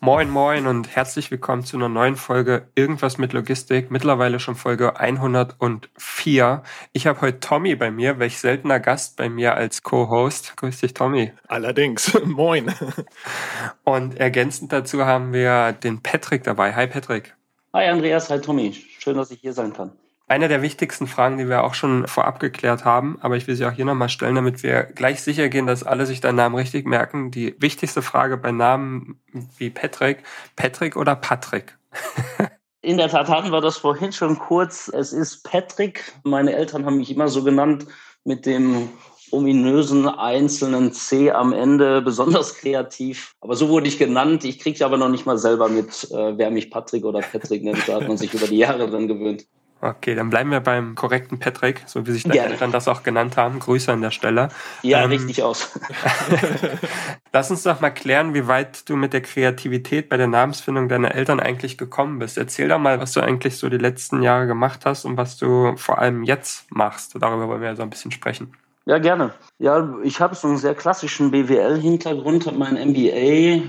Moin, moin und herzlich willkommen zu einer neuen Folge Irgendwas mit Logistik. Mittlerweile schon Folge 104. Ich habe heute Tommy bei mir, welch seltener Gast bei mir als Co-Host. Grüß dich, Tommy. Allerdings, moin. Und ergänzend dazu haben wir den Patrick dabei. Hi, Patrick. Hi, Andreas. Hi, Tommy. Schön, dass ich hier sein kann. Eine der wichtigsten Fragen, die wir auch schon vorab geklärt haben, aber ich will sie auch hier nochmal stellen, damit wir gleich sicher gehen, dass alle sich deinen Namen richtig merken. Die wichtigste Frage bei Namen wie Patrick, Patrick oder Patrick? In der Tat hatten wir das vorhin schon kurz. Es ist Patrick. Meine Eltern haben mich immer so genannt mit dem ominösen einzelnen C am Ende, besonders kreativ. Aber so wurde ich genannt. Ich kriege aber noch nicht mal selber mit, äh, wer mich Patrick oder Patrick nennt. Da hat man sich über die Jahre dran gewöhnt. Okay, dann bleiben wir beim korrekten Patrick, so wie sich deine Gerne. Eltern das auch genannt haben. Grüße an der Stelle. Ja, Ähm, richtig aus. Lass uns doch mal klären, wie weit du mit der Kreativität bei der Namensfindung deiner Eltern eigentlich gekommen bist. Erzähl doch mal, was du eigentlich so die letzten Jahre gemacht hast und was du vor allem jetzt machst. Darüber wollen wir ja so ein bisschen sprechen. Ja, gerne. Ja, ich habe so einen sehr klassischen BWL-Hintergrund, habe mein MBA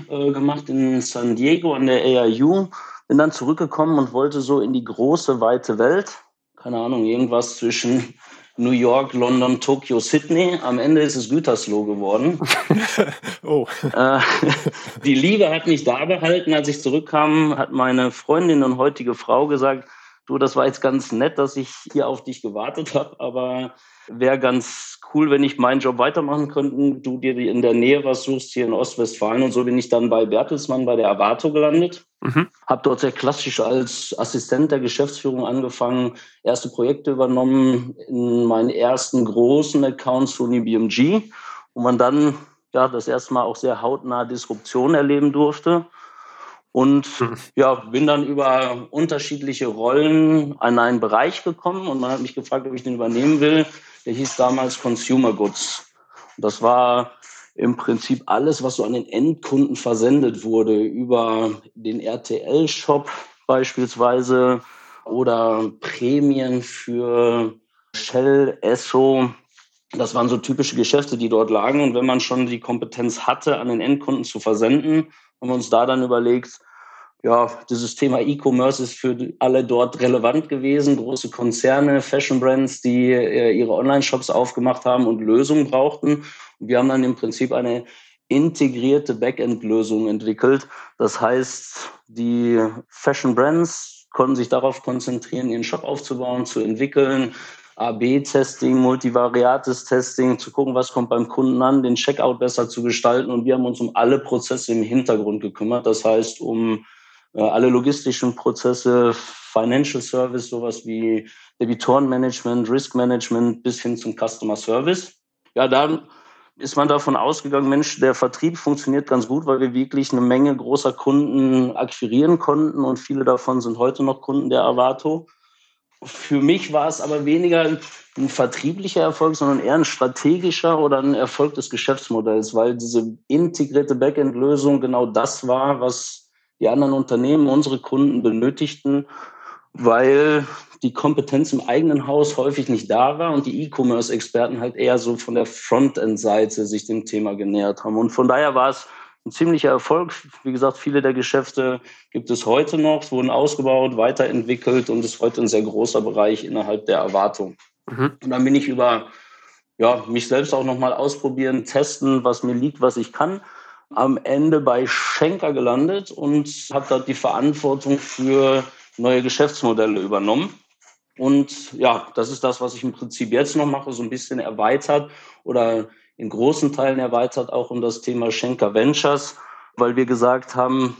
äh, gemacht in San Diego an der AIU, bin dann zurückgekommen und wollte so in die große, weite Welt. Keine Ahnung, irgendwas zwischen New York, London, Tokio, Sydney. Am Ende ist es Gütersloh geworden. Oh, Äh, die Liebe hat mich da behalten. Als ich zurückkam, hat meine Freundin und heutige Frau gesagt, du, das war jetzt ganz nett, dass ich hier auf dich gewartet habe, aber wäre ganz cool, wenn ich meinen Job weitermachen könnte. Du dir in der Nähe was suchst, hier in Ostwestfalen. Und so bin ich dann bei Bertelsmann bei der Avato gelandet. Mhm. Habe dort sehr klassisch als Assistent der Geschäftsführung angefangen, erste Projekte übernommen in meinen ersten großen Accounts Sony BMG, wo man dann ja das erste Mal auch sehr hautnah Disruption erleben durfte. Und Mhm. ja, bin dann über unterschiedliche Rollen an einen Bereich gekommen und man hat mich gefragt, ob ich den übernehmen will. Der hieß damals Consumer Goods. Und das war im Prinzip alles, was so an den Endkunden versendet wurde, über den RTL-Shop beispielsweise oder Prämien für Shell, Esso. Das waren so typische Geschäfte, die dort lagen. Und wenn man schon die Kompetenz hatte, an den Endkunden zu versenden, haben wir uns da dann überlegt, ja, dieses Thema E-Commerce ist für alle dort relevant gewesen. Große Konzerne, Fashion Brands, die äh, ihre Online-Shops aufgemacht haben und Lösungen brauchten. Und wir haben dann im Prinzip eine integrierte Backend-Lösung entwickelt. Das heißt, die Fashion Brands konnten sich darauf konzentrieren, ihren Shop aufzubauen, zu entwickeln, AB-Testing, multivariates Testing, zu gucken, was kommt beim Kunden an, den Checkout besser zu gestalten. Und wir haben uns um alle Prozesse im Hintergrund gekümmert. Das heißt, um alle logistischen Prozesse, Financial Service, sowas wie Debitorenmanagement, Risk Management bis hin zum Customer Service. Ja, dann ist man davon ausgegangen, Mensch, der Vertrieb funktioniert ganz gut, weil wir wirklich eine Menge großer Kunden akquirieren konnten und viele davon sind heute noch Kunden der Avato. Für mich war es aber weniger ein vertrieblicher Erfolg, sondern eher ein strategischer oder ein Erfolg des Geschäftsmodells, weil diese integrierte Backend-Lösung genau das war, was die anderen Unternehmen, unsere Kunden benötigten, weil die Kompetenz im eigenen Haus häufig nicht da war und die E-Commerce-Experten halt eher so von der Frontend-Seite sich dem Thema genähert haben. Und von daher war es ein ziemlicher Erfolg. Wie gesagt, viele der Geschäfte gibt es heute noch, es wurden ausgebaut, weiterentwickelt und ist heute ein sehr großer Bereich innerhalb der Erwartung. Mhm. Und dann bin ich über ja, mich selbst auch nochmal ausprobieren, testen, was mir liegt, was ich kann. Am Ende bei Schenker gelandet und habe dort die Verantwortung für neue Geschäftsmodelle übernommen. Und ja, das ist das, was ich im Prinzip jetzt noch mache, so ein bisschen erweitert oder in großen Teilen erweitert auch um das Thema Schenker Ventures, weil wir gesagt haben,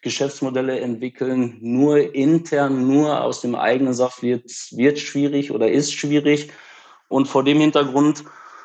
Geschäftsmodelle entwickeln nur intern, nur aus dem eigenen Saft wird, wird schwierig oder ist schwierig. Und vor dem Hintergrund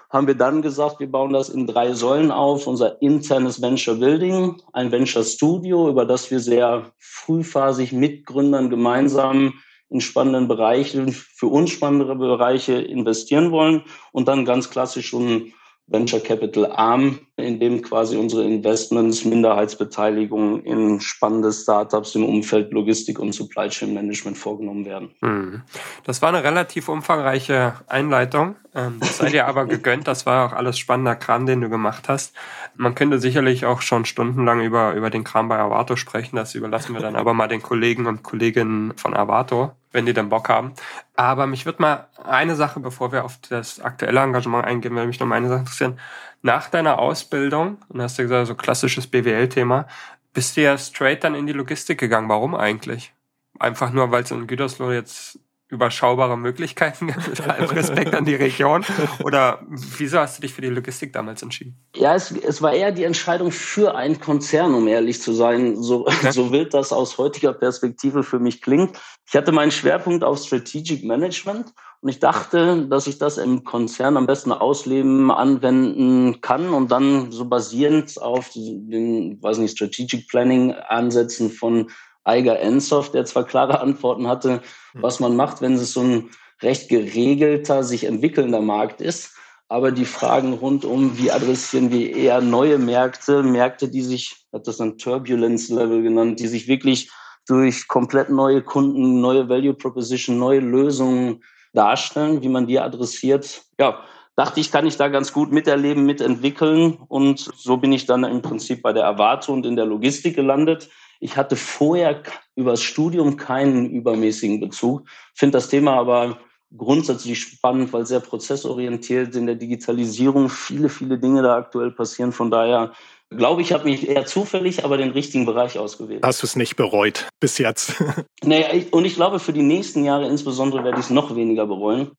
haben wir dann gesagt, wir bauen das in drei Säulen auf. Unser internes Venture Building, ein Venture Studio, über das wir sehr frühphasig mit Gründern gemeinsam in spannenden Bereichen, für uns spannendere Bereiche investieren wollen und dann ganz klassisch schon Venture Capital Arm, in dem quasi unsere Investments, Minderheitsbeteiligung in spannende Startups im Umfeld Logistik und Supply Chain Management vorgenommen werden. Hm. Das war eine relativ umfangreiche Einleitung. Ähm, das sei dir aber gegönnt. Das war auch alles spannender Kram, den du gemacht hast. Man könnte sicherlich auch schon stundenlang über, über den Kram bei Avato sprechen. Das überlassen wir dann aber mal den Kollegen und Kolleginnen von Avato wenn die dann Bock haben. Aber mich wird mal eine Sache, bevor wir auf das aktuelle Engagement eingehen, würde mich noch mal eine Sache interessieren. Nach deiner Ausbildung, und hast du gesagt, so klassisches BWL-Thema, bist du ja straight dann in die Logistik gegangen. Warum eigentlich? Einfach nur, weil es in Gütersloh jetzt überschaubare Möglichkeiten mit allem Respekt an die Region? Oder wieso hast du dich für die Logistik damals entschieden? Ja, es, es war eher die Entscheidung für einen Konzern, um ehrlich zu sein. So, okay. so wild das aus heutiger Perspektive für mich klingt. Ich hatte meinen Schwerpunkt auf Strategic Management und ich dachte, dass ich das im Konzern am besten ausleben, anwenden kann und dann so basierend auf den, weiß nicht, Strategic Planning Ansätzen von Eiger Ensoft, der zwar klare Antworten hatte, hm. was man macht, wenn es so ein recht geregelter, sich entwickelnder Markt ist. Aber die Fragen rund um, wie adressieren wir eher neue Märkte, Märkte, die sich, hat das dann Turbulence Level genannt, die sich wirklich durch komplett neue Kunden, neue Value Proposition, neue Lösungen darstellen, wie man die adressiert. Ja, dachte ich, kann ich da ganz gut miterleben, mitentwickeln. Und so bin ich dann im Prinzip bei der Erwartung und in der Logistik gelandet. Ich hatte vorher über das Studium keinen übermäßigen Bezug, finde das Thema aber grundsätzlich spannend, weil sehr prozessorientiert in der Digitalisierung viele, viele Dinge da aktuell passieren. Von daher glaube ich, habe mich eher zufällig, aber den richtigen Bereich ausgewählt. Hast du es nicht bereut bis jetzt? naja, und ich glaube, für die nächsten Jahre insbesondere werde ich es noch weniger bereuen,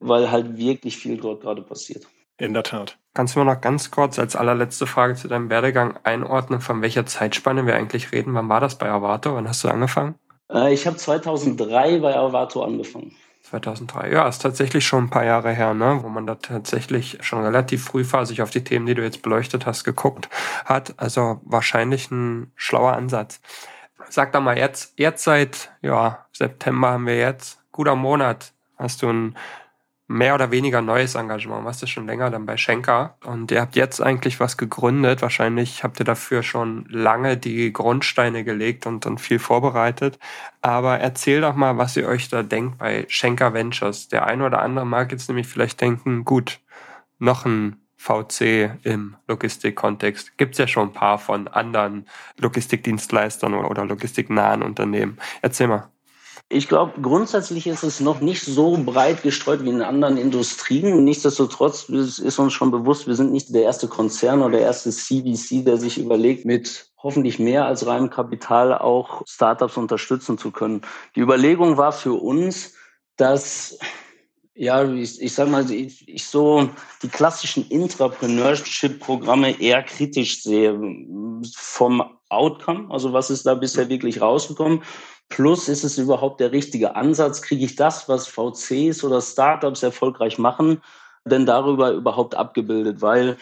weil halt wirklich viel dort gerade passiert. In der Tat. Kannst du mir noch ganz kurz als allerletzte Frage zu deinem Werdegang einordnen, von welcher Zeitspanne wir eigentlich reden? Wann war das bei Avato? Wann hast du angefangen? Äh, ich habe 2003 bei Avato angefangen. 2003, ja, ist tatsächlich schon ein paar Jahre her, ne, wo man da tatsächlich schon relativ frühphasig auf die Themen, die du jetzt beleuchtet hast, geguckt hat. Also wahrscheinlich ein schlauer Ansatz. Sag doch mal, jetzt, jetzt seit, ja, September haben wir jetzt, guter Monat, hast du ein mehr oder weniger neues Engagement. Was ist schon länger dann bei Schenker. Und ihr habt jetzt eigentlich was gegründet. Wahrscheinlich habt ihr dafür schon lange die Grundsteine gelegt und dann viel vorbereitet. Aber erzähl doch mal, was ihr euch da denkt bei Schenker Ventures. Der eine oder andere mag jetzt nämlich vielleicht denken, gut, noch ein VC im Logistikkontext. Gibt es ja schon ein paar von anderen Logistikdienstleistern oder logistiknahen Unternehmen. Erzähl mal. Ich glaube, grundsätzlich ist es noch nicht so breit gestreut wie in anderen Industrien. Nichtsdestotrotz ist uns schon bewusst, wir sind nicht der erste Konzern oder der erste CVC, der sich überlegt, mit hoffentlich mehr als reinem Kapital auch Startups unterstützen zu können. Die Überlegung war für uns, dass ja, ich, ich sag mal, ich, ich so die klassischen Intrapreneurship-Programme eher kritisch sehe vom Outcome, also was ist da bisher wirklich rausgekommen Plus ist es überhaupt der richtige Ansatz? Kriege ich das, was VCs oder Startups erfolgreich machen, denn darüber überhaupt abgebildet? Weil,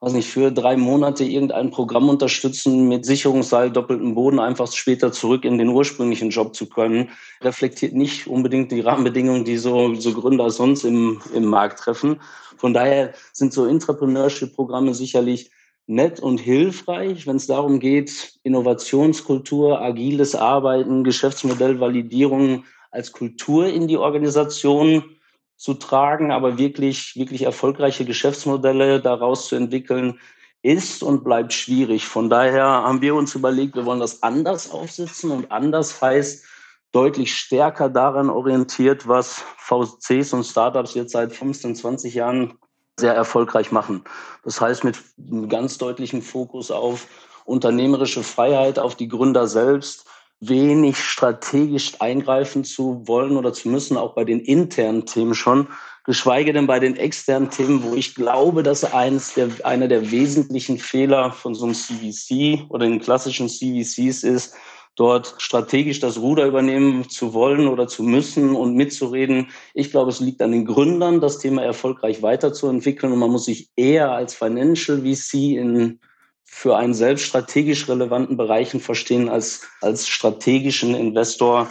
weiß nicht, für drei Monate irgendein Programm unterstützen mit Sicherungsseil, doppeltem Boden, einfach später zurück in den ursprünglichen Job zu können, reflektiert nicht unbedingt die Rahmenbedingungen, die so, so Gründer sonst im, im Markt treffen. Von daher sind so Entrepreneurship-Programme sicherlich nett und hilfreich, wenn es darum geht, Innovationskultur, agiles Arbeiten, Geschäftsmodellvalidierung als Kultur in die Organisation zu tragen, aber wirklich, wirklich erfolgreiche Geschäftsmodelle daraus zu entwickeln, ist und bleibt schwierig. Von daher haben wir uns überlegt, wir wollen das anders aufsetzen und anders heißt deutlich stärker daran orientiert, was VCs und Startups jetzt seit 15, 20 Jahren sehr erfolgreich machen. Das heißt, mit einem ganz deutlichen Fokus auf unternehmerische Freiheit, auf die Gründer selbst, wenig strategisch eingreifen zu wollen oder zu müssen, auch bei den internen Themen schon, geschweige denn bei den externen Themen, wo ich glaube, dass eines der, einer der wesentlichen Fehler von so einem CVC oder den klassischen CVCs ist, dort strategisch das Ruder übernehmen zu wollen oder zu müssen und mitzureden. Ich glaube, es liegt an den Gründern, das Thema erfolgreich weiterzuentwickeln und man muss sich eher als Financial VC in für einen selbst strategisch relevanten Bereichen verstehen als, als strategischen Investor,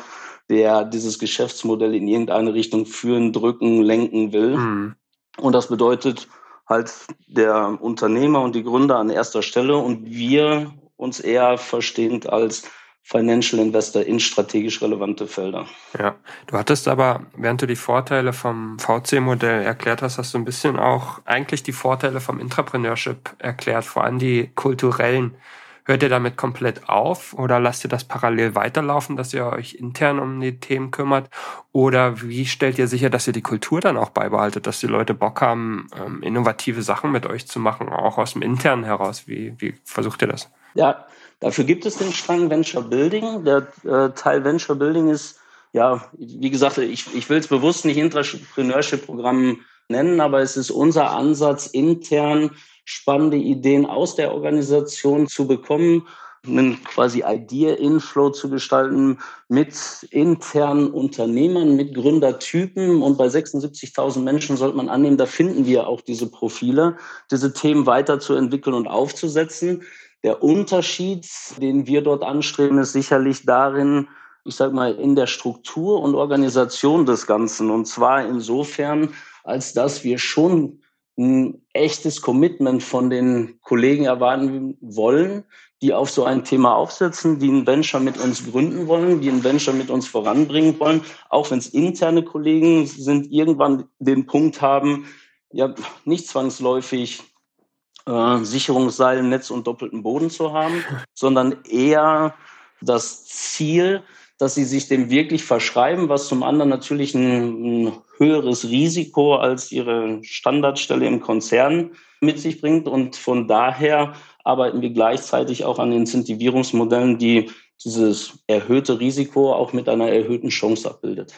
der dieses Geschäftsmodell in irgendeine Richtung führen, drücken, lenken will. Mhm. Und das bedeutet halt der Unternehmer und die Gründer an erster Stelle und wir uns eher verstehend als Financial Investor in strategisch relevante Felder. Ja, du hattest aber, während du die Vorteile vom VC-Modell erklärt hast, hast du ein bisschen auch eigentlich die Vorteile vom Intrapreneurship erklärt, vor allem die kulturellen. Hört ihr damit komplett auf oder lasst ihr das parallel weiterlaufen, dass ihr euch intern um die Themen kümmert? Oder wie stellt ihr sicher, dass ihr die Kultur dann auch beibehaltet, dass die Leute Bock haben, ähm, innovative Sachen mit euch zu machen, auch aus dem Internen heraus? Wie, wie versucht ihr das? Ja, Dafür gibt es den Strang Venture Building. Der äh, Teil Venture Building ist, ja, wie gesagt, ich, ich will es bewusst nicht Entrepreneurship-Programm nennen, aber es ist unser Ansatz, intern spannende Ideen aus der Organisation zu bekommen, einen quasi Idea-Inflow zu gestalten mit internen Unternehmern, mit Gründertypen. Und bei 76.000 Menschen sollte man annehmen, da finden wir auch diese Profile, diese Themen weiterzuentwickeln und aufzusetzen. Der Unterschied, den wir dort anstreben, ist sicherlich darin, ich sage mal, in der Struktur und Organisation des Ganzen. Und zwar insofern, als dass wir schon ein echtes Commitment von den Kollegen erwarten wollen, die auf so ein Thema aufsetzen, die ein Venture mit uns gründen wollen, die ein Venture mit uns voranbringen wollen, auch wenn es interne Kollegen sind, irgendwann den Punkt haben, ja, nicht zwangsläufig äh, Sicherungsseil, Netz und doppelten Boden zu haben, sondern eher das Ziel, dass sie sich dem wirklich verschreiben, was zum anderen natürlich ein, ein höheres Risiko als ihre Standardstelle im Konzern mit sich bringt. Und von daher arbeiten wir gleichzeitig auch an Incentivierungsmodellen, die dieses erhöhte Risiko auch mit einer erhöhten Chance abbildet.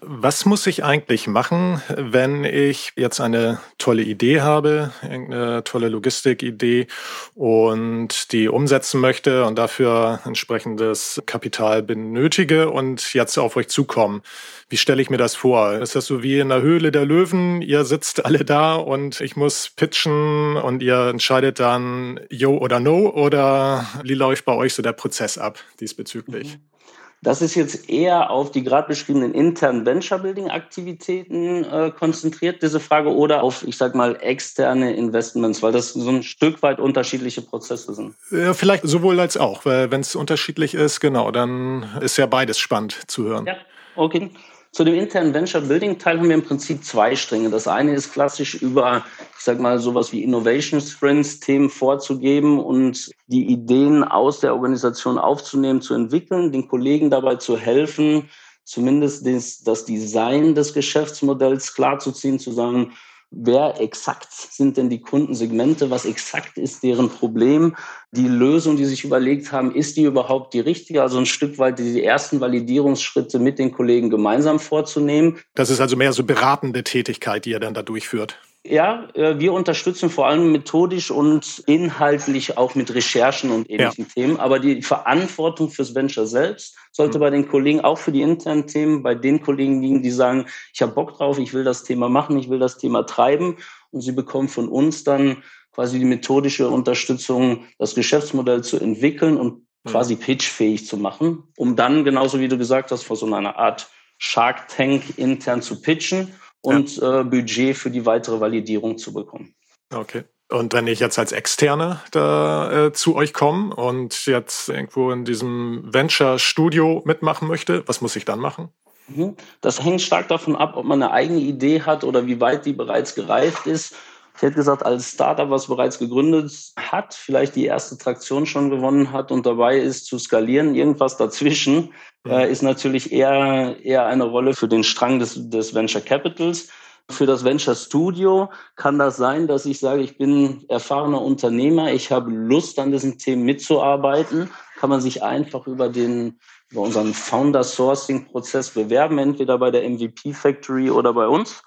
Was muss ich eigentlich machen, wenn ich jetzt eine tolle Idee habe, eine tolle Logistikidee und die umsetzen möchte und dafür entsprechendes Kapital benötige und jetzt auf euch zukommen? Wie stelle ich mir das vor? Ist das so wie in der Höhle der Löwen? Ihr sitzt alle da und ich muss pitchen und ihr entscheidet dann Yo oder No oder wie läuft bei euch so der Prozess ab diesbezüglich? Mhm. Das ist jetzt eher auf die gerade beschriebenen internen Venture-Building-Aktivitäten äh, konzentriert, diese Frage, oder auf, ich sag mal, externe Investments, weil das so ein Stück weit unterschiedliche Prozesse sind. Ja, vielleicht sowohl als auch, weil wenn es unterschiedlich ist, genau, dann ist ja beides spannend zu hören. Ja, okay. Zu dem internen Venture Building Teil haben wir im Prinzip zwei Stränge. Das eine ist klassisch über, ich sag mal, sowas wie Innovation Sprints Themen vorzugeben und die Ideen aus der Organisation aufzunehmen, zu entwickeln, den Kollegen dabei zu helfen, zumindest das, das Design des Geschäftsmodells klarzuziehen, zu sagen, wer exakt sind denn die Kundensegmente, was exakt ist deren Problem, die Lösung, die sich überlegt haben, ist die überhaupt die richtige? Also ein Stück weit die ersten Validierungsschritte mit den Kollegen gemeinsam vorzunehmen. Das ist also mehr so beratende Tätigkeit, die ihr dann da durchführt. Ja, äh, wir unterstützen vor allem methodisch und inhaltlich auch mit Recherchen und ähnlichen ja. Themen. Aber die Verantwortung fürs Venture selbst sollte mhm. bei den Kollegen auch für die internen Themen bei den Kollegen liegen, die sagen, ich habe Bock drauf, ich will das Thema machen, ich will das Thema treiben. Und sie bekommen von uns dann quasi die methodische Unterstützung, das Geschäftsmodell zu entwickeln und mhm. quasi pitchfähig zu machen, um dann, genauso wie du gesagt hast, vor so einer Art Shark Tank intern zu pitchen und ja. äh, Budget für die weitere Validierung zu bekommen. Okay. Und wenn ich jetzt als Externe da äh, zu euch komme und jetzt irgendwo in diesem Venture-Studio mitmachen möchte, was muss ich dann machen? Mhm. Das hängt stark davon ab, ob man eine eigene Idee hat oder wie weit die bereits gereift ist. Ich hätte gesagt, als Startup, was bereits gegründet hat, vielleicht die erste Traktion schon gewonnen hat und dabei ist zu skalieren, irgendwas dazwischen, äh, ist natürlich eher, eher eine Rolle für den Strang des, des Venture Capitals. Für das Venture Studio kann das sein, dass ich sage, ich bin erfahrener Unternehmer, ich habe Lust an diesen Themen mitzuarbeiten, kann man sich einfach über den über unseren Founder Sourcing Prozess bewerben, entweder bei der MVP Factory oder bei uns.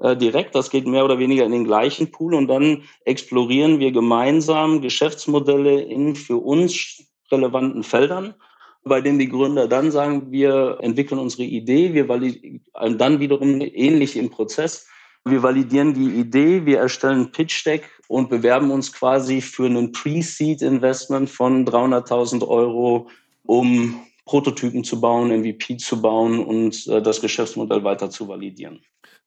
Äh, direkt. Das geht mehr oder weniger in den gleichen Pool und dann explorieren wir gemeinsam Geschäftsmodelle in für uns relevanten Feldern. bei denen die Gründer dann sagen, wir entwickeln unsere Idee, wir validieren dann wiederum ähnlich im Prozess. Wir validieren die Idee, wir erstellen ein Pitch-Deck und bewerben uns quasi für ein Pre-Seed-Investment von 300.000 Euro, um Prototypen zu bauen, MVP zu bauen und äh, das Geschäftsmodell weiter zu validieren.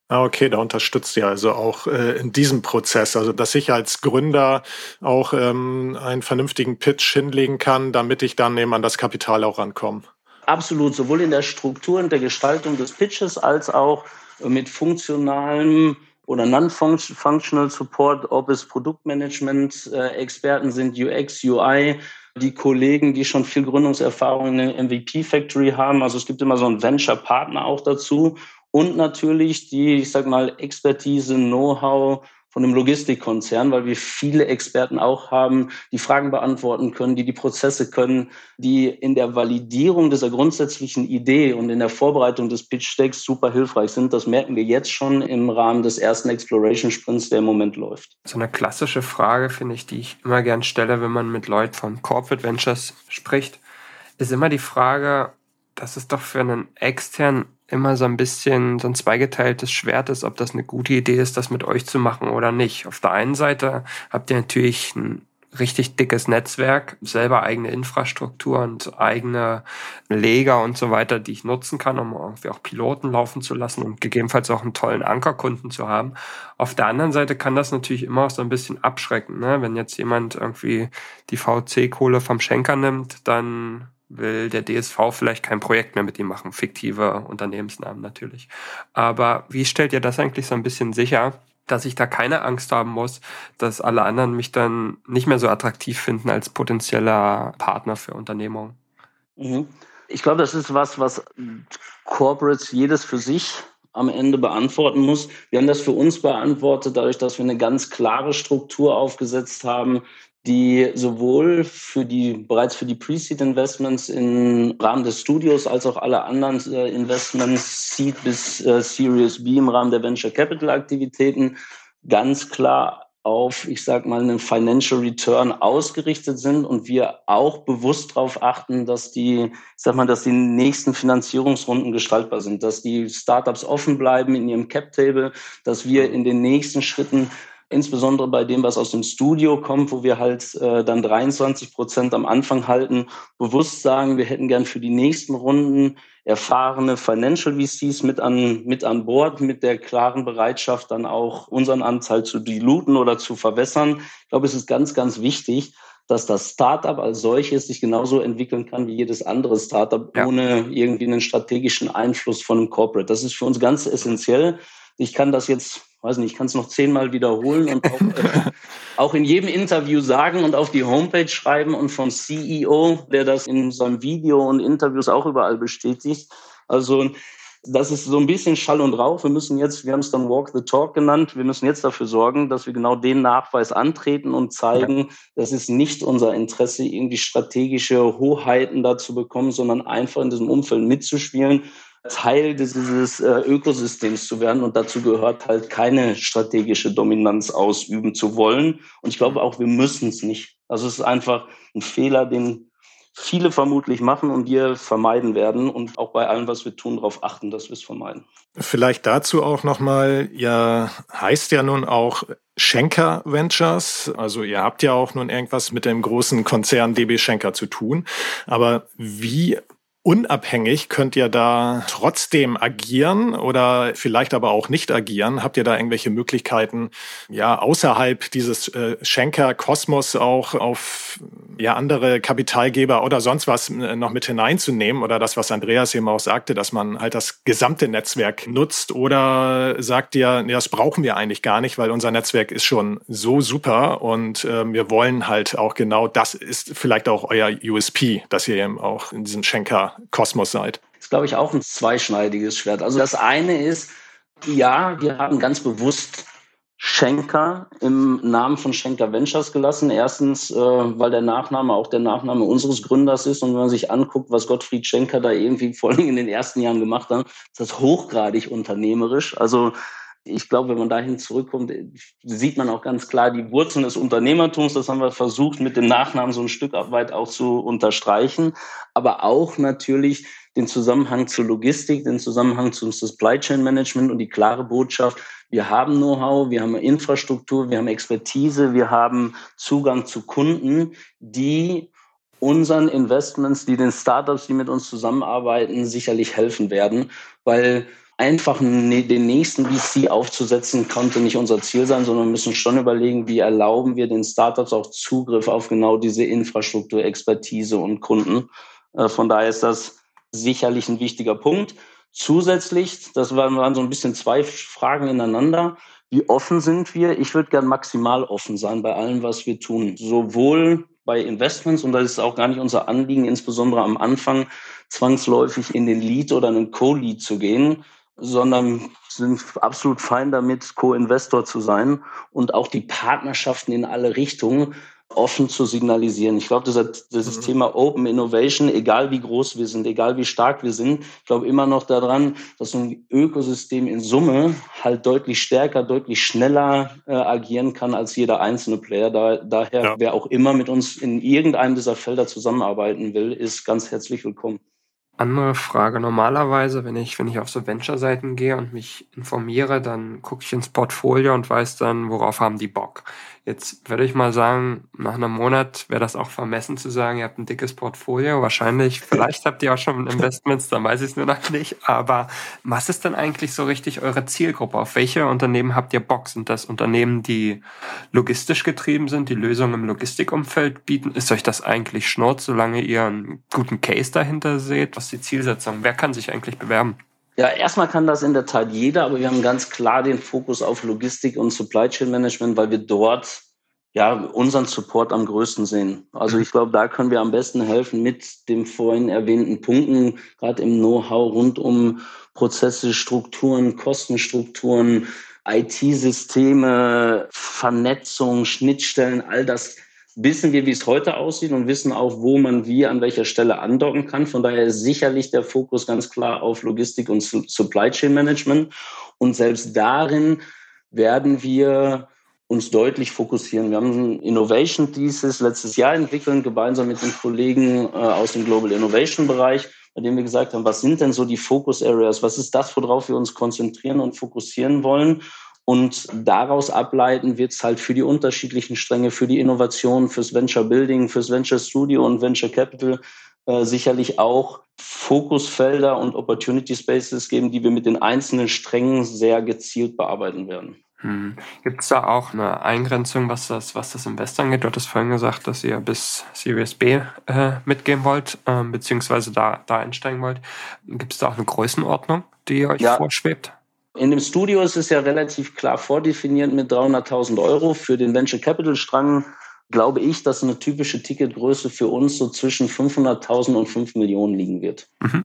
Ah, okay, da unterstützt ihr also auch äh, in diesem Prozess, also dass ich als Gründer auch ähm, einen vernünftigen Pitch hinlegen kann, damit ich dann eben an das Kapital auch rankomme. Absolut, sowohl in der Struktur und der Gestaltung des Pitches als auch mit funktionalem oder non-functional Support, ob es Produktmanagement-Experten sind, UX, UI, die Kollegen, die schon viel Gründungserfahrung in der MVP Factory haben. Also es gibt immer so einen Venture-Partner auch dazu und natürlich die, ich sag mal, Expertise, Know-how von einem Logistikkonzern, weil wir viele Experten auch haben, die Fragen beantworten können, die die Prozesse können, die in der Validierung dieser grundsätzlichen Idee und in der Vorbereitung des Pitch Decks super hilfreich sind. Das merken wir jetzt schon im Rahmen des ersten Exploration Sprints, der im Moment läuft. So eine klassische Frage, finde ich, die ich immer gern stelle, wenn man mit Leuten von Corporate Ventures spricht, ist immer die Frage, das ist doch für einen externen immer so ein bisschen so ein zweigeteiltes Schwert ist, ob das eine gute Idee ist, das mit euch zu machen oder nicht. Auf der einen Seite habt ihr natürlich ein richtig dickes Netzwerk, selber eigene Infrastruktur und eigene Leger und so weiter, die ich nutzen kann, um irgendwie auch Piloten laufen zu lassen und gegebenenfalls auch einen tollen Ankerkunden zu haben. Auf der anderen Seite kann das natürlich immer auch so ein bisschen abschrecken. Ne? Wenn jetzt jemand irgendwie die VC-Kohle vom Schenker nimmt, dann will der DSV vielleicht kein Projekt mehr mit ihm machen, fiktive Unternehmensnamen natürlich. Aber wie stellt ihr das eigentlich so ein bisschen sicher, dass ich da keine Angst haben muss, dass alle anderen mich dann nicht mehr so attraktiv finden als potenzieller Partner für Unternehmungen? Mhm. Ich glaube, das ist was, was Corporates jedes für sich am Ende beantworten muss. Wir haben das für uns beantwortet, dadurch, dass wir eine ganz klare Struktur aufgesetzt haben, die sowohl für die, bereits für die Pre-Seed-Investments im Rahmen des Studios als auch alle anderen äh, Investments, Seed bis äh, Series B im Rahmen der Venture Capital Aktivitäten ganz klar auf, ich sag mal, einen Financial Return ausgerichtet sind und wir auch bewusst darauf achten, dass die, ich sag mal, dass die nächsten Finanzierungsrunden gestaltbar sind, dass die Startups offen bleiben in ihrem Cap Table, dass wir in den nächsten Schritten insbesondere bei dem, was aus dem Studio kommt, wo wir halt äh, dann 23 Prozent am Anfang halten, bewusst sagen, wir hätten gern für die nächsten Runden erfahrene Financial VCs mit an, mit an Bord, mit der klaren Bereitschaft, dann auch unseren Anteil zu diluten oder zu verwässern. Ich glaube, es ist ganz, ganz wichtig, dass das Startup als solches sich genauso entwickeln kann wie jedes andere Startup, ja. ohne irgendwie einen strategischen Einfluss von einem Corporate. Das ist für uns ganz essentiell. Ich kann das jetzt weiß nicht, ich kann es noch zehnmal wiederholen und auch, äh, auch, in jedem Interview sagen und auf die Homepage schreiben und vom CEO, der das in seinem Video und Interviews auch überall bestätigt. Also das ist so ein bisschen Schall und Rauch. Wir müssen jetzt, wir haben es dann Walk the Talk genannt, wir müssen jetzt dafür sorgen, dass wir genau den Nachweis antreten und zeigen, das ist nicht unser Interesse, irgendwie strategische Hoheiten dazu bekommen, sondern einfach in diesem Umfeld mitzuspielen Teil dieses äh, Ökosystems zu werden. Und dazu gehört halt keine strategische Dominanz ausüben zu wollen. Und ich glaube auch, wir müssen es nicht. Also es ist einfach ein Fehler, den viele vermutlich machen und wir vermeiden werden und auch bei allem, was wir tun, darauf achten, dass wir es vermeiden. Vielleicht dazu auch nochmal, ja, heißt ja nun auch Schenker Ventures. Also ihr habt ja auch nun irgendwas mit dem großen Konzern DB Schenker zu tun. Aber wie unabhängig könnt ihr da trotzdem agieren oder vielleicht aber auch nicht agieren? Habt ihr da irgendwelche Möglichkeiten, ja, außerhalb dieses äh, Schenker-Kosmos auch auf ja, andere Kapitalgeber oder sonst was äh, noch mit hineinzunehmen? Oder das, was Andreas eben auch sagte, dass man halt das gesamte Netzwerk nutzt? Oder sagt ihr, nee, das brauchen wir eigentlich gar nicht, weil unser Netzwerk ist schon so super und äh, wir wollen halt auch genau, das ist vielleicht auch euer USP, dass ihr eben auch in diesem Schenker Kosmos seid? Das ist, glaube ich, auch ein zweischneidiges Schwert. Also das eine ist, ja, wir haben ganz bewusst Schenker im Namen von Schenker Ventures gelassen. Erstens, äh, weil der Nachname auch der Nachname unseres Gründers ist. Und wenn man sich anguckt, was Gottfried Schenker da irgendwie vor allem in den ersten Jahren gemacht hat, ist das hochgradig unternehmerisch. Also Ich glaube, wenn man dahin zurückkommt, sieht man auch ganz klar die Wurzeln des Unternehmertums. Das haben wir versucht, mit dem Nachnamen so ein Stück weit auch zu unterstreichen. Aber auch natürlich den Zusammenhang zur Logistik, den Zusammenhang zum Supply Chain Management und die klare Botschaft, wir haben Know-how, wir haben Infrastruktur, wir haben Expertise, wir haben Zugang zu Kunden, die unseren Investments, die den Startups, die mit uns zusammenarbeiten, sicherlich helfen werden, weil einfach ne, den nächsten VC aufzusetzen, konnte nicht unser Ziel sein, sondern müssen schon überlegen, wie erlauben wir den Startups auch Zugriff auf genau diese Infrastruktur, Expertise und Kunden. Äh, von daher ist das sicherlich ein wichtiger Punkt. Zusätzlich, das waren so ein bisschen zwei Fragen ineinander. Wie offen sind wir? Ich würde gern maximal offen sein bei allem, was wir tun. Sowohl bei Investments, und das ist auch gar nicht unser Anliegen, insbesondere am Anfang zwangsläufig in den Lead oder einen Co-Lead zu gehen, sondern sind absolut fein damit, Co-Investor zu sein und auch die Partnerschaften in alle Richtungen offen zu signalisieren. Ich glaube, das, das mhm. Thema Open Innovation, egal wie groß wir sind, egal wie stark wir sind, ich glaube immer noch daran, dass so ein Ökosystem in Summe halt deutlich stärker, deutlich schneller äh, agieren kann als jeder einzelne Player. Da, daher, ja. wer auch immer mit uns in irgendeinem dieser Felder zusammenarbeiten will, ist ganz herzlich willkommen. Andere Frage. Normalerweise, wenn ich, wenn ich auf so Venture-Seiten gehe und mich informiere, dann gucke ich ins Portfolio und weiß dann, worauf haben die Bock. Jetzt würde ich mal sagen, nach einem Monat wäre das auch vermessen zu sagen, ihr habt ein dickes Portfolio. Wahrscheinlich, vielleicht habt ihr auch schon Investments, dann weiß ich es nur noch nicht. Aber was ist denn eigentlich so richtig eure Zielgruppe? Auf welche Unternehmen habt ihr Bock? Sind das Unternehmen, die logistisch getrieben sind, die Lösungen im Logistikumfeld bieten? Ist euch das eigentlich schnurz, solange ihr einen guten Case dahinter seht? Was ist die Zielsetzung? Wer kann sich eigentlich bewerben? Ja, erstmal kann das in der Tat jeder, aber wir haben ganz klar den Fokus auf Logistik und Supply Chain Management, weil wir dort ja unseren Support am größten sehen. Also ich glaube, da können wir am besten helfen mit dem vorhin erwähnten Punkten, gerade im Know-how rund um Prozesse, Strukturen, Kostenstrukturen, IT-Systeme, Vernetzung, Schnittstellen, all das wissen wir, wie es heute aussieht und wissen auch, wo man wie an welcher Stelle andocken kann. Von daher ist sicherlich der Fokus ganz klar auf Logistik und Supply Chain Management. Und selbst darin werden wir uns deutlich fokussieren. Wir haben ein Innovation Thesis letztes Jahr entwickelt, gemeinsam mit den Kollegen äh, aus dem Global Innovation Bereich, bei dem wir gesagt haben, was sind denn so die Focus Areas? Was ist das, worauf wir uns konzentrieren und fokussieren wollen? Und daraus ableiten wird es halt für die unterschiedlichen Stränge, für die Innovation, fürs Venture Building, fürs Venture Studio und Venture Capital äh, sicherlich auch Fokusfelder und Opportunity Spaces geben, die wir mit den einzelnen Strängen sehr gezielt bearbeiten werden. Hm. Gibt es da auch eine Eingrenzung, was das, was das Invest angeht? Du hattest vorhin gesagt, dass ihr bis Series B äh, mitgehen wollt, äh, beziehungsweise da, da einsteigen wollt. Gibt es da auch eine Größenordnung, die euch ja. vorschwebt? In dem Studio ist es ja relativ klar vordefiniert mit 300.000 Euro. Für den Venture Capital Strang glaube ich, dass eine typische Ticketgröße für uns so zwischen 500.000 und 5 Millionen liegen wird. Mhm.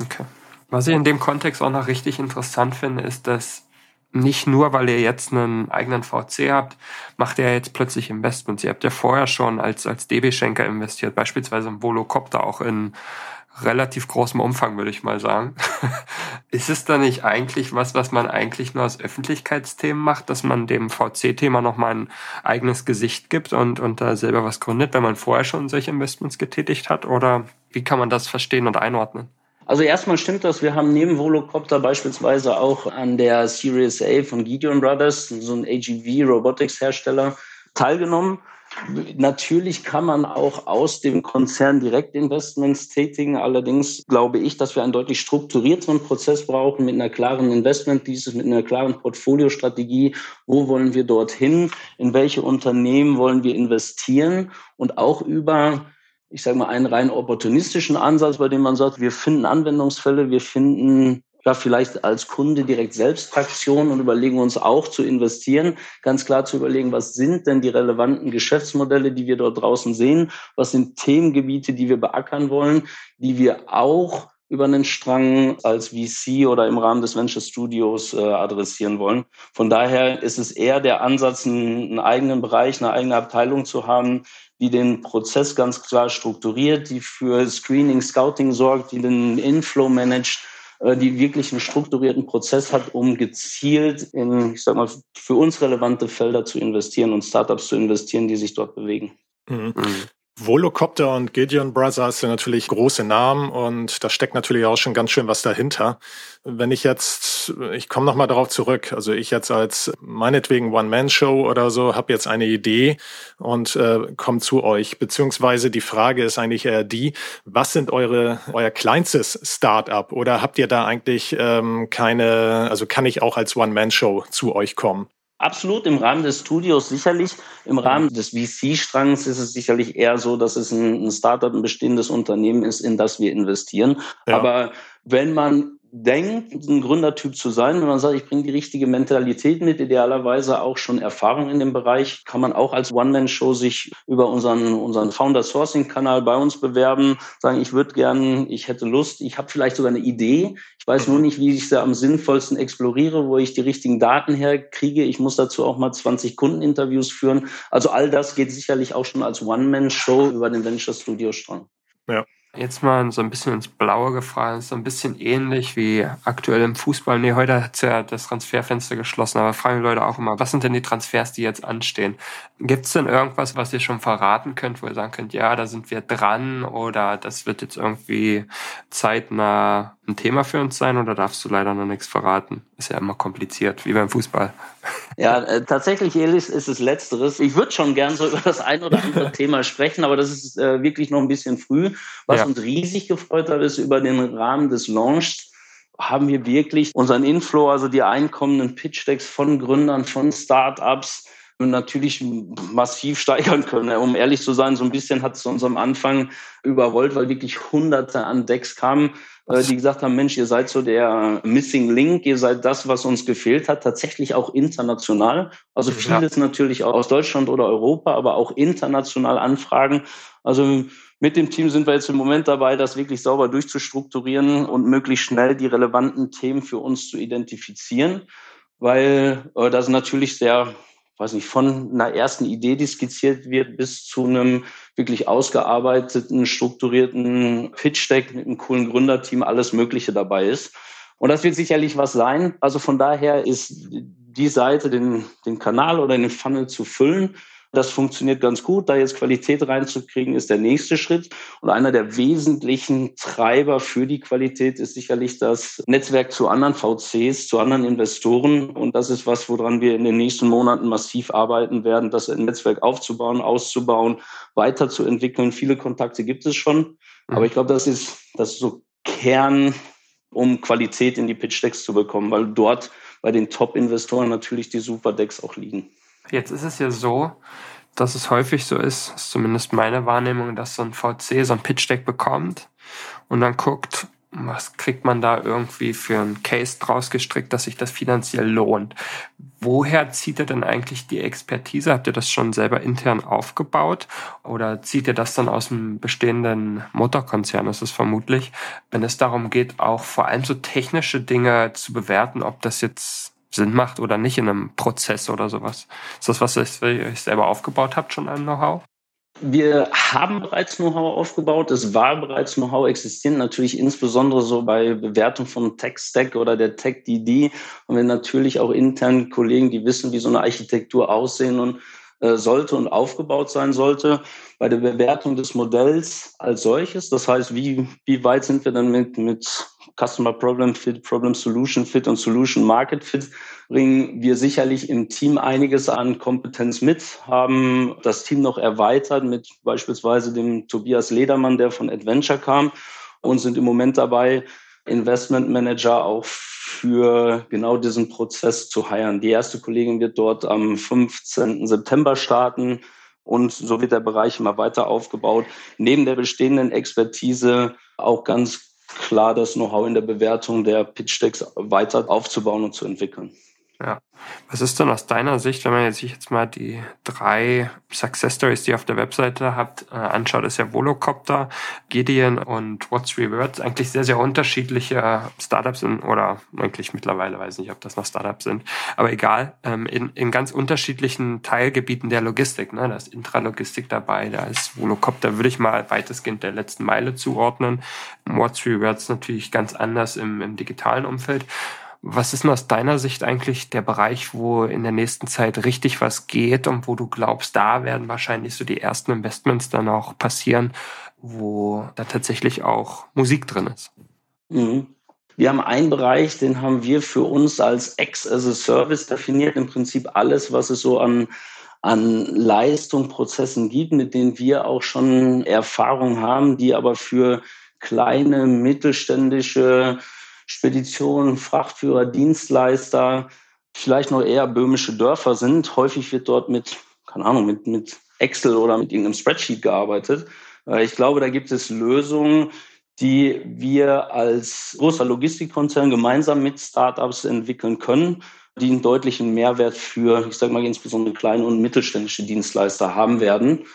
Okay. Was ich in dem Kontext auch noch richtig interessant finde, ist, dass nicht nur, weil ihr jetzt einen eigenen VC habt, macht ihr jetzt plötzlich Investments. Ihr habt ja vorher schon als, als DB-Schenker investiert, beispielsweise im Volocopter auch in relativ großem Umfang, würde ich mal sagen. ist es da nicht eigentlich was, was man eigentlich nur als Öffentlichkeitsthemen macht, dass man dem VC-Thema nochmal ein eigenes Gesicht gibt und, und da selber was gründet, wenn man vorher schon solche Investments getätigt hat? Oder wie kann man das verstehen und einordnen? Also erstmal stimmt das, wir haben neben Volocopter beispielsweise auch an der Series A von Gideon Brothers, so ein AGV Robotics Hersteller, teilgenommen. Natürlich kann man auch aus dem Konzern Direktinvestments tätigen. Allerdings glaube ich, dass wir einen deutlich strukturierteren Prozess brauchen mit einer klaren Investment dieses, mit einer klaren Portfoliostrategie. Wo wollen wir dorthin? In welche Unternehmen wollen wir investieren? Und auch über ich sage mal, einen rein opportunistischen Ansatz, bei dem man sagt, wir finden Anwendungsfälle, wir finden ja, vielleicht als Kunde direkt selbst Traktion und überlegen uns auch zu investieren, ganz klar zu überlegen, was sind denn die relevanten Geschäftsmodelle, die wir dort draußen sehen, was sind Themengebiete, die wir beackern wollen, die wir auch über einen Strang als VC oder im Rahmen des Venture Studios äh, adressieren wollen. Von daher ist es eher der Ansatz, einen, eigenen Bereich, eine eigene Abteilung zu haben, die den Prozess ganz klar strukturiert, die für Screening, Scouting sorgt, die den Inflow managt, die wirklich einen strukturierten Prozess hat, um gezielt in, ich sag mal, für uns relevante Felder zu investieren und Startups zu investieren, die sich dort bewegen. Mhm. Volocopter und Gideon Brothers sind natürlich große Namen und da steckt natürlich auch schon ganz schön was dahinter. Wenn ich jetzt, ich komme nochmal darauf zurück, also ich jetzt als meinetwegen One-Man-Show oder so habe jetzt eine Idee und äh, komme zu euch, beziehungsweise die Frage ist eigentlich eher die, was sind eure euer kleinstes Start-up oder habt ihr da eigentlich ähm, keine, also kann ich auch als One-Man-Show zu euch kommen? Absolut, im Rahmen des Studios sicherlich. Im Rahmen des VC-Strangs ist es sicherlich eher so, dass es ein, Startup, ein bestehendes Unternehmen ist, in das wir investieren. Ja. Aber wenn man denkt, ein Gründertyp zu sein, wenn man sagt, ich bringe die richtige Mentalität mit, idealerweise auch schon Erfahrung in dem Bereich, kann man auch als One-Man-Show sich über unseren, unseren Founder-Sourcing-Kanal bei uns bewerben, sagen, ich würde gern, ich hätte Lust, ich habe vielleicht sogar eine Idee, ich weiß nur nicht, wie ich sie am sinnvollsten exploriere, wo ich die richtigen Daten herkriege. Ich muss dazu auch mal 20 Kundeninterviews führen. Also all das geht sicherlich auch schon als One-Man-Show über den Venture Studio Strang. Ja. Jetzt mal so ein bisschen ins Blaue gefragt, so ein bisschen ähnlich wie aktuell im Fußball. Nee, heute hat ja das Transferfenster geschlossen, aber fragen die Leute auch immer, was sind denn die Transfers, die jetzt anstehen? Gibt es denn irgendwas, was ihr schon verraten könnt, wo ihr sagen könnt, ja, da sind wir dran oder das wird jetzt irgendwie zeitnah ein Thema für uns sein oder darfst du leider noch nichts verraten? Ist ja immer kompliziert, wie beim Fußball. Ja, äh, tatsächlich, Elis, ist es Letzteres. Ich würde schon gern so über das ein oder andere Thema sprechen, aber das ist äh, wirklich noch ein bisschen früh. Was ja. uns riesig gefreut hat, ist über den Rahmen des Launch haben wir wirklich unseren Inflow, also die einkommenden Pitch-Decks von Gründern, von Startups, natürlich massiv steigern können. Um ehrlich zu sein, so ein bisschen hat es uns am Anfang überrollt, weil wirklich Hunderte an Decks kamen, äh, die gesagt haben, Mensch, ihr seid so der Missing Link, ihr seid das, was uns gefehlt hat, tatsächlich auch international. Also vieles ja. natürlich auch aus Deutschland oder Europa, aber auch international Anfragen. Also mit dem Team sind wir jetzt im Moment dabei, das wirklich sauber durchzustrukturieren und möglichst schnell die relevanten Themen für uns zu identifizieren, weil äh, das natürlich sehr weiß nicht, von einer ersten Idee, die skizziert wird, bis zu einem wirklich ausgearbeiteten, strukturierten Pitch-Deck mit einem coolen Gründerteam alles Mögliche dabei ist. Und das wird sicherlich was sein. Also von daher ist die Seite, den, den Kanal oder den Funnel zu füllen, das funktioniert ganz gut. Da jetzt Qualität reinzukriegen, ist der nächste Schritt. Und einer der wesentlichen Treiber für die Qualität ist sicherlich das Netzwerk zu anderen VCs, zu anderen Investoren. Und das ist was, woran wir in den nächsten Monaten massiv arbeiten werden, das Netzwerk aufzubauen, auszubauen, weiterzuentwickeln. Viele Kontakte gibt es schon. Aber ich glaube, das ist, das ist so Kern, um Qualität in die Pitch-Decks zu bekommen, weil dort bei den Top-Investoren natürlich die Super-Decks auch liegen. Jetzt ist es ja so, dass es häufig so ist, ist zumindest meine Wahrnehmung, dass so ein VC so ein Pitch-Deck bekommt und dann guckt, was kriegt man da irgendwie für einen Case draus gestrickt, dass sich das finanziell lohnt. Woher zieht ihr denn eigentlich die Expertise? Habt ihr das schon selber intern aufgebaut oder zieht ihr das dann aus dem bestehenden Mutterkonzern? Das ist vermutlich, wenn es darum geht, auch vor allem so technische Dinge zu bewerten, ob das jetzt Sinn macht oder nicht in einem Prozess oder sowas. Ist das, was ihr euch selber aufgebaut habt, schon ein Know-how? Wir haben bereits Know-how aufgebaut. Es war bereits Know-how existierend, natürlich insbesondere so bei Bewertung von Tech-Stack oder der Tech-DD. Und wir natürlich auch intern Kollegen, die wissen, wie so eine Architektur aussehen und sollte und aufgebaut sein sollte. Bei der Bewertung des Modells als solches, das heißt, wie, wie weit sind wir dann mit, mit Customer Problem Fit, Problem Solution Fit und Solution Market Fit, bringen wir sicherlich im Team einiges an Kompetenz mit, haben das Team noch erweitert mit beispielsweise dem Tobias Ledermann, der von Adventure kam und sind im Moment dabei, Investment Manager auch für genau diesen Prozess zu heiren. Die erste Kollegin wird dort am 15. September starten und so wird der Bereich immer weiter aufgebaut. Neben der bestehenden Expertise auch ganz klar das Know-how in der Bewertung der Pitch-Decks weiter aufzubauen und zu entwickeln. Ja. Was ist denn aus deiner Sicht, wenn man jetzt sich jetzt mal die drei Success Stories, die ihr auf der Webseite habt, äh, anschaut, ist ja Volocopter, Gideon und What's Rewards eigentlich sehr, sehr unterschiedliche Startups sind, oder eigentlich mittlerweile, weiß nicht, ob das noch Startups sind, aber egal, ähm, in, in ganz unterschiedlichen Teilgebieten der Logistik. Ne? Da ist Intralogistik dabei, da ist Volocopter, würde ich mal weitestgehend der letzten Meile zuordnen. What's Rewards natürlich ganz anders im, im digitalen Umfeld. Was ist denn aus deiner Sicht eigentlich der Bereich, wo in der nächsten Zeit richtig was geht und wo du glaubst, da werden wahrscheinlich so die ersten Investments dann auch passieren, wo da tatsächlich auch Musik drin ist? Mhm. Wir haben einen Bereich, den haben wir für uns als X as a Service definiert. Im Prinzip alles, was es so an, an Leistung, Prozessen gibt, mit denen wir auch schon Erfahrung haben, die aber für kleine, mittelständische Speditionen, Frachtführer, Dienstleister, vielleicht noch eher böhmische Dörfer sind. Häufig wird dort mit, keine Ahnung, mit, mit Excel oder mit irgendeinem Spreadsheet gearbeitet. Äh, ich glaube, da gibt es Lösungen, die wir als großer Logistikkonzern gemeinsam mit Startups entwickeln können, die einen deutlichen Mehrwert für, ich sage mal insbesondere kleine und mittelständische Dienstleister haben werden.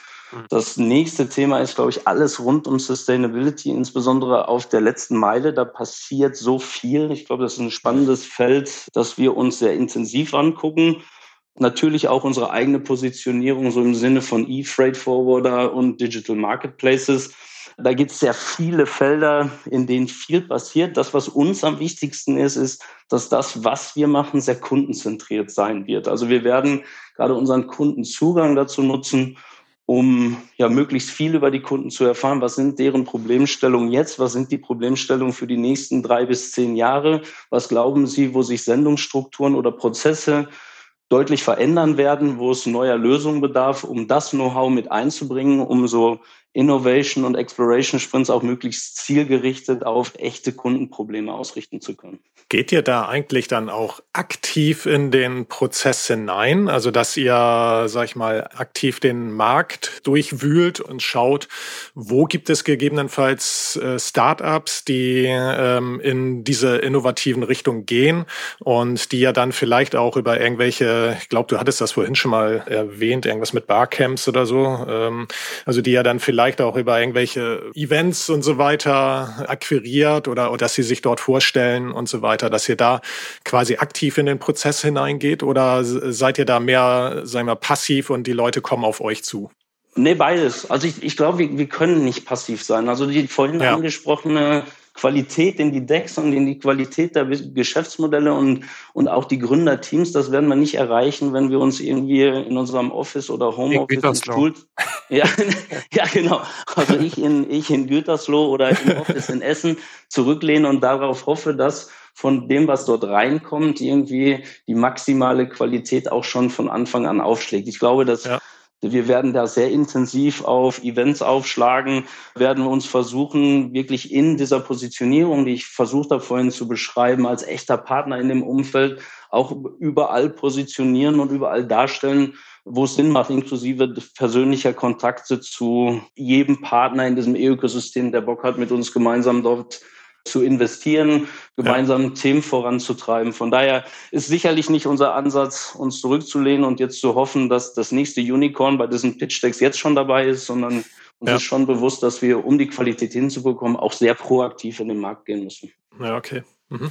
Das nächste Thema ist, glaube ich, alles rund um Sustainability, insbesondere auf der letzten Meile. Da passiert so viel. Ich glaube, das ist ein spannendes Feld, das wir uns sehr intensiv angucken. Natürlich auch unsere eigene Positionierung so im Sinne von E-Freight Forwarder und Digital Marketplaces. Da gibt es sehr viele Felder, in denen viel passiert. Das, was uns am wichtigsten ist, ist, dass das, was wir machen, sehr kundenzentriert sein wird. Also wir werden gerade unseren Kunden Zugang dazu nutzen, um ja möglichst viel über die Kunden zu erfahren. Was sind deren Problemstellungen jetzt? Was sind die Problemstellungen für die nächsten drei bis zehn Jahre? Was glauben Sie, wo sich Sendungsstrukturen oder Prozesse deutlich verändern werden, wo es neuer Lösungen bedarf, um das Know-how mit einzubringen, um so Innovation und Exploration Sprints auch möglichst zielgerichtet auf echte Kundenprobleme ausrichten zu können. Geht ihr da eigentlich dann auch aktiv in den Prozess hinein? Also, dass ihr, sag ich mal, aktiv den Markt durchwühlt und schaut, wo gibt es gegebenenfalls äh, Startups, die ähm, in diese innovativen Richtungen gehen und die ja dann vielleicht auch über irgendwelche, ich glaube, du hattest das vorhin schon mal erwähnt, irgendwas mit Barcamps oder so, ähm, also die ja dann vielleicht vielleicht auch über irgendwelche Events und so weiter akquiriert oder, oder dass sie sich dort vorstellen und so weiter, dass ihr da quasi aktiv in den Prozess hineingeht oder seid ihr da mehr, sagen wir, passiv und die Leute kommen auf euch zu? Nee, beides. Also ich, ich glaube, wir, wir können nicht passiv sein. Also die vorhin ja. angesprochene Qualität in die Decks und in die Qualität der Geschäftsmodelle und, und auch die Gründerteams, das werden wir nicht erreichen, wenn wir uns irgendwie in unserem Office oder Homeoffice in Stuhl, ja, ja, genau. Also ich in, ich in Gütersloh oder im Office in Essen zurücklehne und darauf hoffe, dass von dem, was dort reinkommt, irgendwie die maximale Qualität auch schon von Anfang an aufschlägt. Ich glaube, dass ja. Wir werden da sehr intensiv auf Events aufschlagen, werden uns versuchen, wirklich in dieser Positionierung, die ich versucht habe vorhin zu beschreiben, als echter Partner in dem Umfeld auch überall positionieren und überall darstellen, wo es Sinn macht, inklusive persönlicher Kontakte zu jedem Partner in diesem Ökosystem, der Bock hat, mit uns gemeinsam dort zu investieren, gemeinsam ja. Themen voranzutreiben. Von daher ist sicherlich nicht unser Ansatz, uns zurückzulehnen und jetzt zu hoffen, dass das nächste Unicorn bei diesen Pitch-Decks jetzt schon dabei ist, sondern uns ja. ist schon bewusst, dass wir, um die Qualität hinzubekommen, auch sehr proaktiv in den Markt gehen müssen. Ja, okay. Mhm.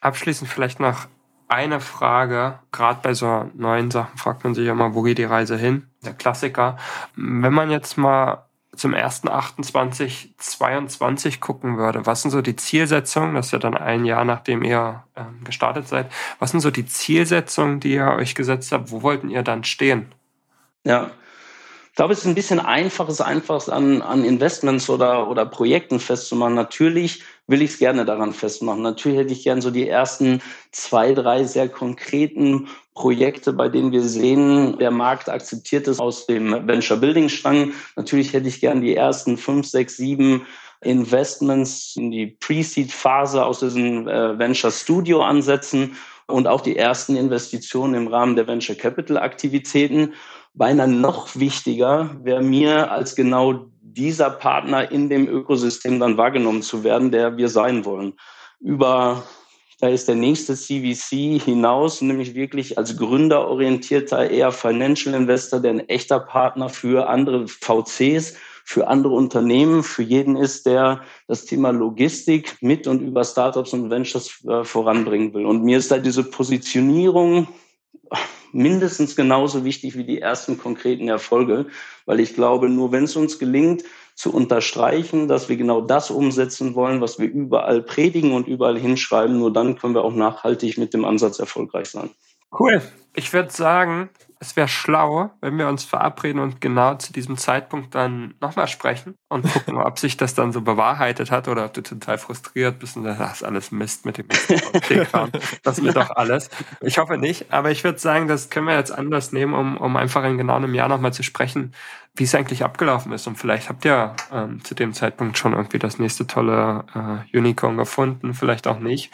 Abschließend vielleicht noch eine Frage. Gerade bei so neuen Sachen fragt man sich immer, wo geht die Reise hin? Der Klassiker. Wenn man jetzt mal zum 1.28.22 gucken würde, was sind so die Zielsetzungen, das ist ja dann ein Jahr, nachdem ihr ähm, gestartet seid, was sind so die Zielsetzungen, die ihr euch gesetzt habt, wo wollten ihr dann stehen? Ja, ich glaube, es ist ein bisschen einfaches, einfaches an, an Investments oder, oder Projekten festzumachen. Natürlich will ich es gerne daran festmachen. Natürlich hätte ich gerne so die ersten zwei, drei sehr konkreten Projekte, bei denen wir sehen, der Markt akzeptiert es aus dem Venture Building Strang. Natürlich hätte ich gerne die ersten fünf, sechs, sieben Investments in die Pre-Seed-Phase aus diesem äh, Venture Studio ansetzen und auch die ersten Investitionen im Rahmen der Venture Capital Aktivitäten. Beinahe noch wichtiger wäre mir als genau dieser Partner in dem Ökosystem dann wahrgenommen zu werden, der wir sein wollen. Über da ist der nächste CVC hinaus, nämlich wirklich als gründerorientierter, eher Financial Investor, der ein echter Partner für andere VCs, für andere Unternehmen, für jeden ist, der das Thema Logistik mit und über Startups und Ventures äh, voranbringen will. Und mir ist da diese Positionierung mindestens genauso wichtig wie die ersten konkreten Erfolge, weil ich glaube, nur wenn es uns gelingt, zu unterstreichen, dass wir genau das umsetzen wollen, was wir überall predigen und überall hinschreiben, nur dann können wir auch nachhaltig mit dem Ansatz erfolgreich sein. Cool. Ich würde sagen, es wäre schlau, wenn wir uns verabreden und genau zu diesem Zeitpunkt dann nochmal sprechen und gucken, ob sich das dann so bewahrheitet hat oder ob du total frustriert bist und das ist alles Mist mit dem kram Das mir doch alles. Ich hoffe nicht, aber ich würde sagen, das können wir jetzt anders nehmen, um, um einfach in genau einem Jahr nochmal zu sprechen, wie es eigentlich abgelaufen ist. Und vielleicht habt ihr ähm, zu dem Zeitpunkt schon irgendwie das nächste tolle äh, Unicorn gefunden, vielleicht auch nicht.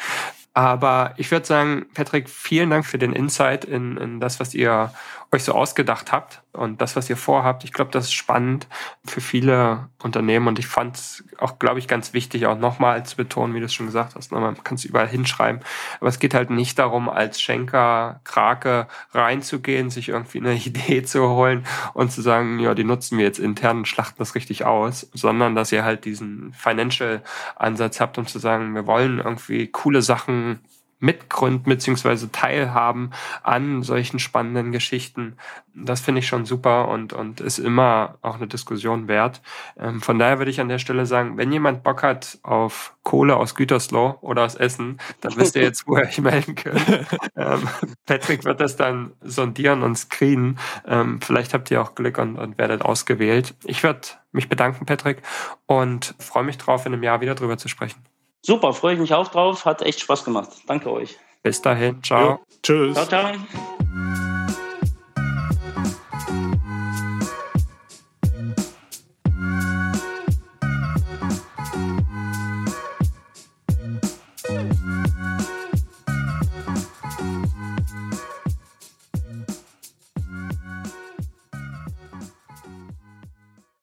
Aber ich würde sagen, Patrick, vielen Dank für den Insight in, in das, was ihr euch so ausgedacht habt und das, was ihr vorhabt. Ich glaube, das ist spannend für viele Unternehmen und ich fand es auch, glaube ich, ganz wichtig, auch nochmal zu betonen, wie du es schon gesagt hast. Ne, man kann es überall hinschreiben. Aber es geht halt nicht darum, als Schenker, Krake reinzugehen, sich irgendwie eine Idee zu holen und zu sagen, ja, die nutzen wir jetzt intern und schlachten das richtig aus, sondern dass ihr halt diesen Financial-Ansatz habt, um zu sagen, wir wollen irgendwie coole Sachen mitgründen beziehungsweise teilhaben an solchen spannenden Geschichten. Das finde ich schon super und, und ist immer auch eine Diskussion wert. Ähm, von daher würde ich an der Stelle sagen, wenn jemand Bock hat auf Kohle aus Gütersloh oder aus Essen, dann wisst ihr jetzt, wo ihr euch melden könnt. ähm, Patrick wird das dann sondieren und screenen. Ähm, vielleicht habt ihr auch Glück und, und werdet ausgewählt. Ich würde mich bedanken, Patrick, und freue mich drauf, in einem Jahr wieder drüber zu sprechen. Super, freue ich mich auch drauf. Hat echt Spaß gemacht. Danke euch. Bis dahin. Ciao. Jo, tschüss. Ciao, ciao.